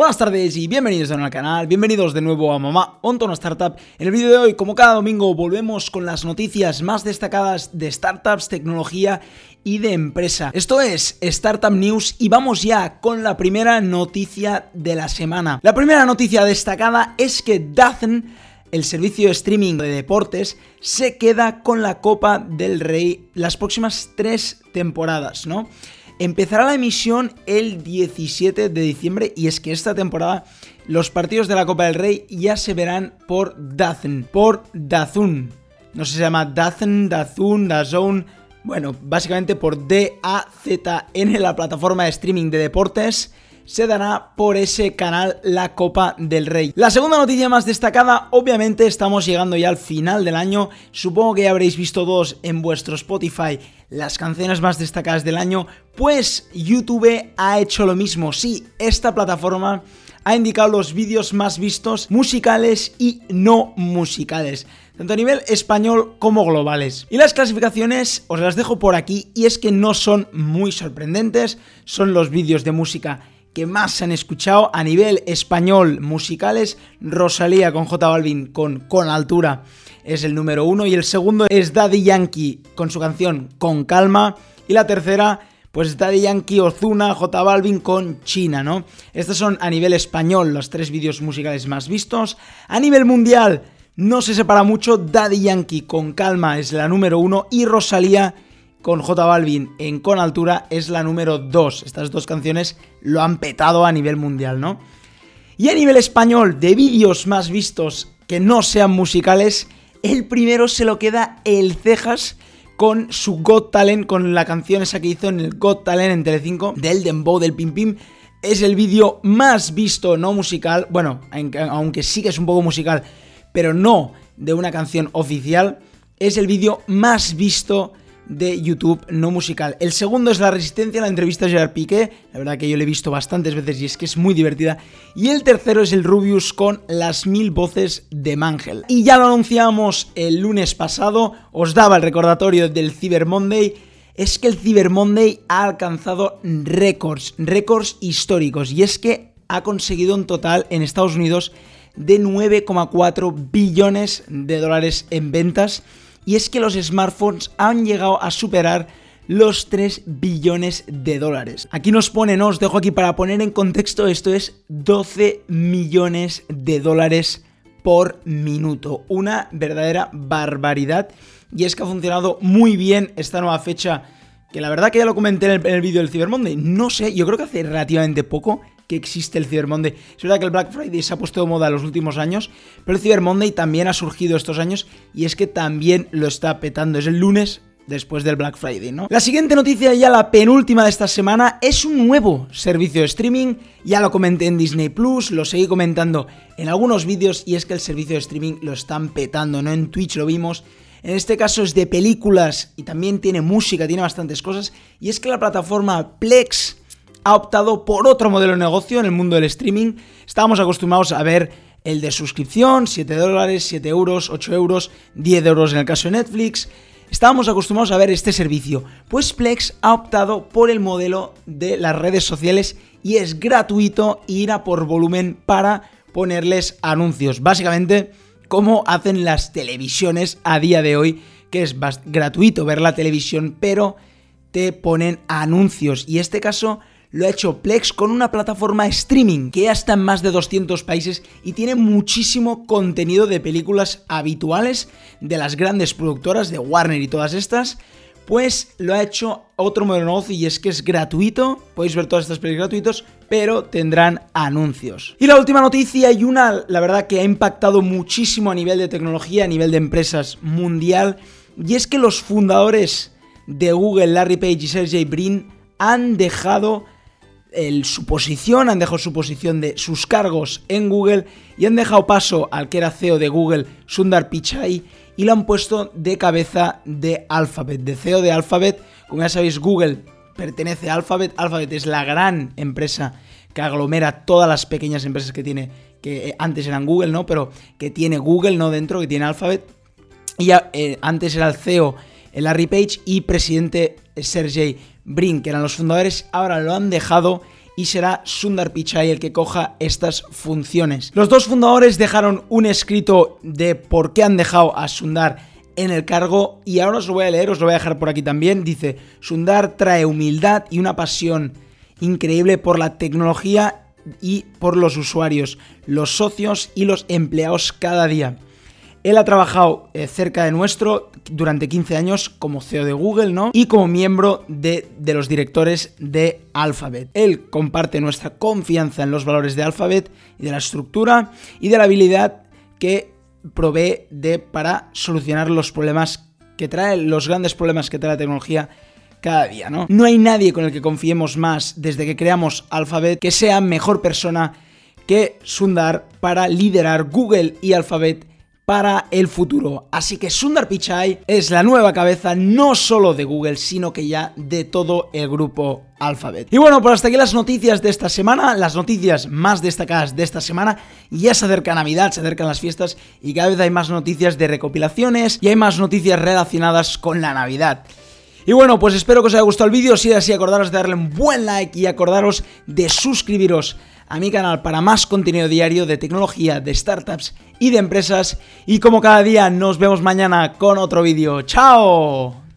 Buenas tardes y bienvenidos de nuevo al canal, bienvenidos de nuevo a Mamá Onto Startup. En el vídeo de hoy, como cada domingo, volvemos con las noticias más destacadas de startups, tecnología y de empresa. Esto es Startup News y vamos ya con la primera noticia de la semana. La primera noticia destacada es que Dazn el servicio de streaming de deportes se queda con la Copa del Rey las próximas tres temporadas, ¿no? Empezará la emisión el 17 de diciembre y es que esta temporada los partidos de la Copa del Rey ya se verán por Dazn, por Dazun. No sé si se llama Dazn, Dazun, Dazone. Bueno, básicamente por D-A-Z-N, la plataforma de streaming de deportes se dará por ese canal la Copa del Rey. La segunda noticia más destacada, obviamente estamos llegando ya al final del año, supongo que ya habréis visto dos en vuestro Spotify las canciones más destacadas del año, pues YouTube ha hecho lo mismo, sí, esta plataforma ha indicado los vídeos más vistos musicales y no musicales tanto a nivel español como globales. Y las clasificaciones os las dejo por aquí y es que no son muy sorprendentes, son los vídeos de música que más se han escuchado a nivel español musicales. Rosalía con J Balvin con Con Altura es el número uno. Y el segundo es Daddy Yankee con su canción Con Calma. Y la tercera, pues Daddy Yankee, Ozuna, J Balvin con China, ¿no? Estos son a nivel español los tres vídeos musicales más vistos. A nivel mundial no se separa mucho. Daddy Yankee con Calma es la número uno. Y Rosalía con J Balvin en Con Altura es la número 2. Estas dos canciones lo han petado a nivel mundial, ¿no? Y a nivel español, de vídeos más vistos que no sean musicales, el primero se lo queda el Cejas con su Got Talent, con la canción esa que hizo en el Got Talent en Telecinco, del Dembow, del Pim Pim. Es el vídeo más visto no musical, bueno, aunque sí que es un poco musical, pero no de una canción oficial. Es el vídeo más visto de YouTube no musical. El segundo es La Resistencia, la entrevista a Gerard Piqué. La verdad que yo lo he visto bastantes veces y es que es muy divertida. Y el tercero es el Rubius con Las Mil Voces de Mangel. Y ya lo anunciamos el lunes pasado, os daba el recordatorio del Cyber Monday. Es que el Cyber Monday ha alcanzado récords, récords históricos. Y es que ha conseguido un total en Estados Unidos de 9,4 billones de dólares en ventas y es que los smartphones han llegado a superar los 3 billones de dólares. Aquí nos ponen, os dejo aquí para poner en contexto, esto es 12 millones de dólares por minuto. Una verdadera barbaridad. Y es que ha funcionado muy bien esta nueva fecha, que la verdad que ya lo comenté en el, vídeo del Cyber Monday. No sé, yo creo que hace relativamente poco que existe el Cyber Monday. Es verdad que el Black Friday se ha puesto de moda en los últimos años, pero el Cyber Monday también ha surgido estos años y es que también lo está petando. Es el lunes después del Black Friday, ¿no? La siguiente noticia, ya la penúltima de esta semana, es un nuevo servicio de streaming. Ya lo comenté en Disney Plus, lo seguí comentando en algunos vídeos y es que el servicio de streaming lo están petando, ¿no? En Twitch lo vimos. En este caso es de películas y también tiene música, tiene bastantes cosas. Y es que la plataforma Plex ha optado por otro modelo de negocio en el mundo del streaming. Estábamos acostumbrados a ver el de suscripción, 7 dólares, 7 euros, 8 euros, 10 euros en el caso de Netflix. Estábamos acostumbrados a ver este servicio. Pues Plex ha optado por el modelo de las redes sociales y es gratuito ir a por volumen para ponerles anuncios. Básicamente, como hacen las televisiones a día de hoy, que es gratuito ver la televisión, pero te ponen anuncios. Y este caso lo ha hecho Plex con una plataforma streaming que ya está en más de 200 países y tiene muchísimo contenido de películas habituales de las grandes productoras de Warner y todas estas. Pues lo ha hecho otro modelo y es que es gratuito, podéis ver todas estas películas gratuitos, pero tendrán anuncios. Y la última noticia y una, la verdad que ha impactado muchísimo a nivel de tecnología, a nivel de empresas mundial, y es que los fundadores de Google, Larry Page y Sergey Brin, han dejado su posición, han dejado su posición de sus cargos en Google y han dejado paso al que era CEO de Google, Sundar Pichai, y lo han puesto de cabeza de Alphabet, de CEO de Alphabet. Como ya sabéis, Google pertenece a Alphabet. Alphabet es la gran empresa que aglomera todas las pequeñas empresas que tiene, que eh, antes eran Google, ¿no? Pero que tiene Google, ¿no? Dentro, que tiene Alphabet. Y ya, eh, antes era el CEO Larry Page y presidente Sergey Brin, que eran los fundadores, ahora lo han dejado y será Sundar Pichai el que coja estas funciones. Los dos fundadores dejaron un escrito de por qué han dejado a Sundar en el cargo y ahora os lo voy a leer, os lo voy a dejar por aquí también. Dice, Sundar trae humildad y una pasión increíble por la tecnología y por los usuarios, los socios y los empleados cada día. Él ha trabajado eh, cerca de nuestro durante 15 años como CEO de Google, ¿no? Y como miembro de, de, los directores de Alphabet. Él comparte nuestra confianza en los valores de Alphabet y de la estructura y de la habilidad que provee de para solucionar los problemas que trae, los grandes problemas que trae la tecnología cada día, ¿no? No hay nadie con el que confiemos más desde que creamos Alphabet que sea mejor persona que Sundar para liderar Google y Alphabet para el futuro. Así que Sundar Pichai es la nueva cabeza no solo de Google, sino que ya de todo el grupo Alphabet. Y bueno, pues hasta aquí las noticias de esta semana, las noticias más destacadas de esta semana. Ya se acerca Navidad, se acercan las fiestas y cada vez hay más noticias de recopilaciones y hay más noticias relacionadas con la Navidad. Y bueno, pues espero que os haya gustado el vídeo, si es así acordaros de darle un buen like y acordaros de suscribiros a mi canal para más contenido diario de tecnología, de startups y de empresas. Y como cada día, nos vemos mañana con otro vídeo. ¡Chao!